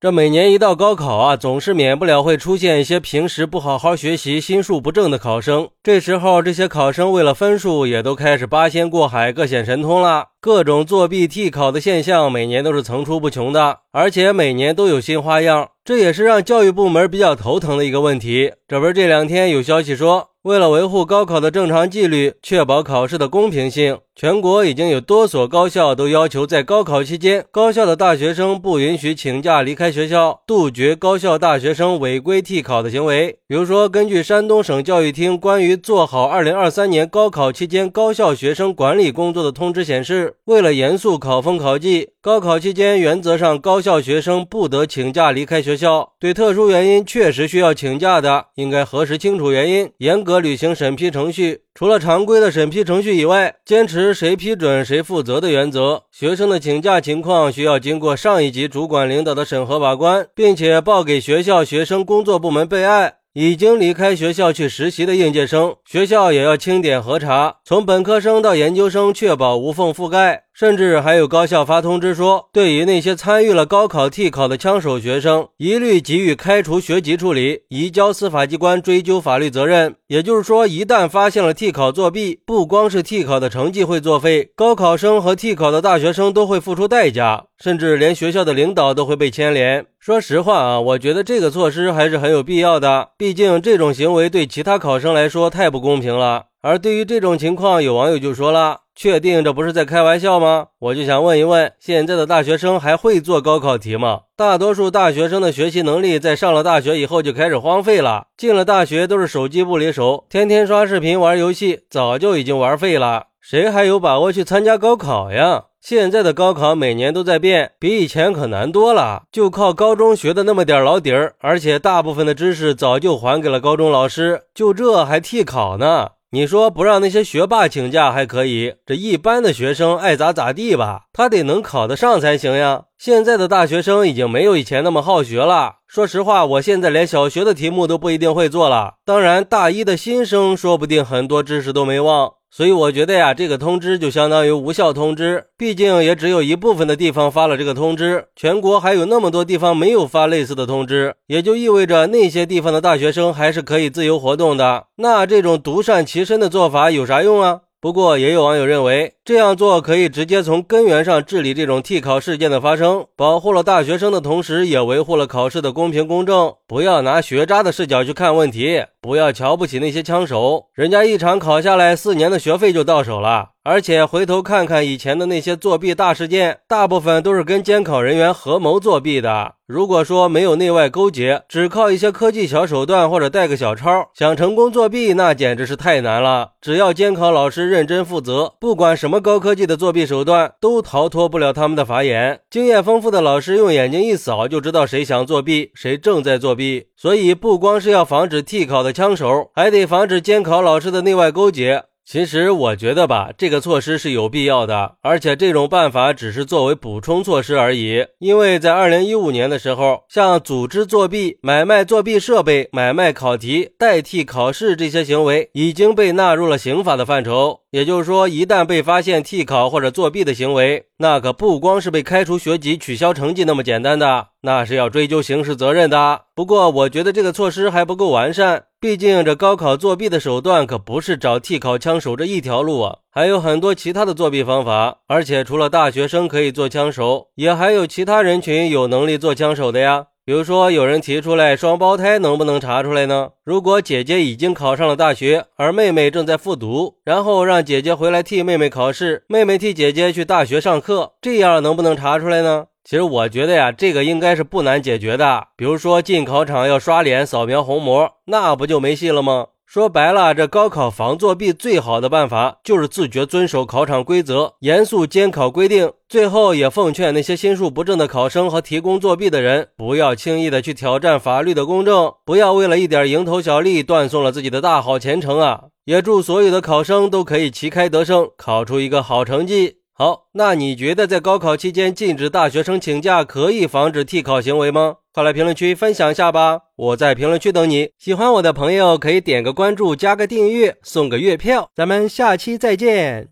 这每年一到高考啊，总是免不了会出现一些平时不好好学习、心术不正的考生。这时候，这些考生为了分数，也都开始八仙过海、各显神通了。各种作弊替考的现象，每年都是层出不穷的，而且每年都有新花样。这也是让教育部门比较头疼的一个问题。这不是这两天有消息说，为了维护高考的正常纪律，确保考试的公平性，全国已经有多所高校都要求在高考期间，高校的大学生不允许请假离开学校，杜绝高校大学生违规替考的行为。比如说，根据山东省教育厅关于做好2023年高考期间高校学生管理工作的通知显示，为了严肃考风考纪，高考期间原则上高校学生不得请假离开学校。对特殊原因确实需要请假的，应该核实清楚原因，严格履行审批程序。除了常规的审批程序以外，坚持谁批准谁负责的原则。学生的请假情况需要经过上一级主管领导的审核把关，并且报给学校学生工作部门备案。已经离开学校去实习的应届生，学校也要清点核查，从本科生到研究生，确保无缝覆盖。甚至还有高校发通知说，对于那些参与了高考替考的枪手学生，一律给予开除学籍处理，移交司法机关追究法律责任。也就是说，一旦发现了替考作弊，不光是替考的成绩会作废，高考生和替考的大学生都会付出代价，甚至连学校的领导都会被牵连。说实话啊，我觉得这个措施还是很有必要的，毕竟这种行为对其他考生来说太不公平了。而对于这种情况，有网友就说了。确定这不是在开玩笑吗？我就想问一问，现在的大学生还会做高考题吗？大多数大学生的学习能力在上了大学以后就开始荒废了，进了大学都是手机不离手，天天刷视频玩游戏，早就已经玩废了。谁还有把握去参加高考呀？现在的高考每年都在变，比以前可难多了。就靠高中学的那么点老底儿，而且大部分的知识早就还给了高中老师，就这还替考呢？你说不让那些学霸请假还可以，这一般的学生爱咋咋地吧？他得能考得上才行呀。现在的大学生已经没有以前那么好学了。说实话，我现在连小学的题目都不一定会做了。当然，大一的新生说不定很多知识都没忘。所以我觉得呀，这个通知就相当于无效通知，毕竟也只有一部分的地方发了这个通知，全国还有那么多地方没有发类似的通知，也就意味着那些地方的大学生还是可以自由活动的。那这种独善其身的做法有啥用啊？不过，也有网友认为这样做可以直接从根源上治理这种替考事件的发生，保护了大学生的同时，也维护了考试的公平公正。不要拿学渣的视角去看问题，不要瞧不起那些枪手，人家一场考下来，四年的学费就到手了。而且回头看看以前的那些作弊大事件，大部分都是跟监考人员合谋作弊的。如果说没有内外勾结，只靠一些科技小手段或者带个小抄，想成功作弊，那简直是太难了。只要监考老师认真负责，不管什么高科技的作弊手段，都逃脱不了他们的法眼。经验丰富的老师用眼睛一扫，就知道谁想作弊，谁正在作弊。所以，不光是要防止替考的枪手，还得防止监考老师的内外勾结。其实我觉得吧，这个措施是有必要的，而且这种办法只是作为补充措施而已。因为在二零一五年的时候，像组织作弊、买卖作弊设备、买卖考题、代替考试这些行为已经被纳入了刑法的范畴。也就是说，一旦被发现替考或者作弊的行为，那可不光是被开除学籍、取消成绩那么简单的，那是要追究刑事责任的。不过，我觉得这个措施还不够完善，毕竟这高考作弊的手段可不是找替考枪手这一条路啊，还有很多其他的作弊方法。而且，除了大学生可以做枪手，也还有其他人群有能力做枪手的呀。比如说，有人提出来双胞胎能不能查出来呢？如果姐姐已经考上了大学，而妹妹正在复读，然后让姐姐回来替妹妹考试，妹妹替姐姐去大学上课，这样能不能查出来呢？其实我觉得呀，这个应该是不难解决的。比如说进考场要刷脸、扫描虹膜，那不就没戏了吗？说白了，这高考防作弊最好的办法就是自觉遵守考场规则，严肃监考规定。最后也奉劝那些心术不正的考生和提供作弊的人，不要轻易的去挑战法律的公正，不要为了一点蝇头小利断送了自己的大好前程啊！也祝所有的考生都可以旗开得胜，考出一个好成绩。好，那你觉得在高考期间禁止大学生请假可以防止替考行为吗？快来评论区分享一下吧！我在评论区等你。喜欢我的朋友可以点个关注，加个订阅，送个月票。咱们下期再见。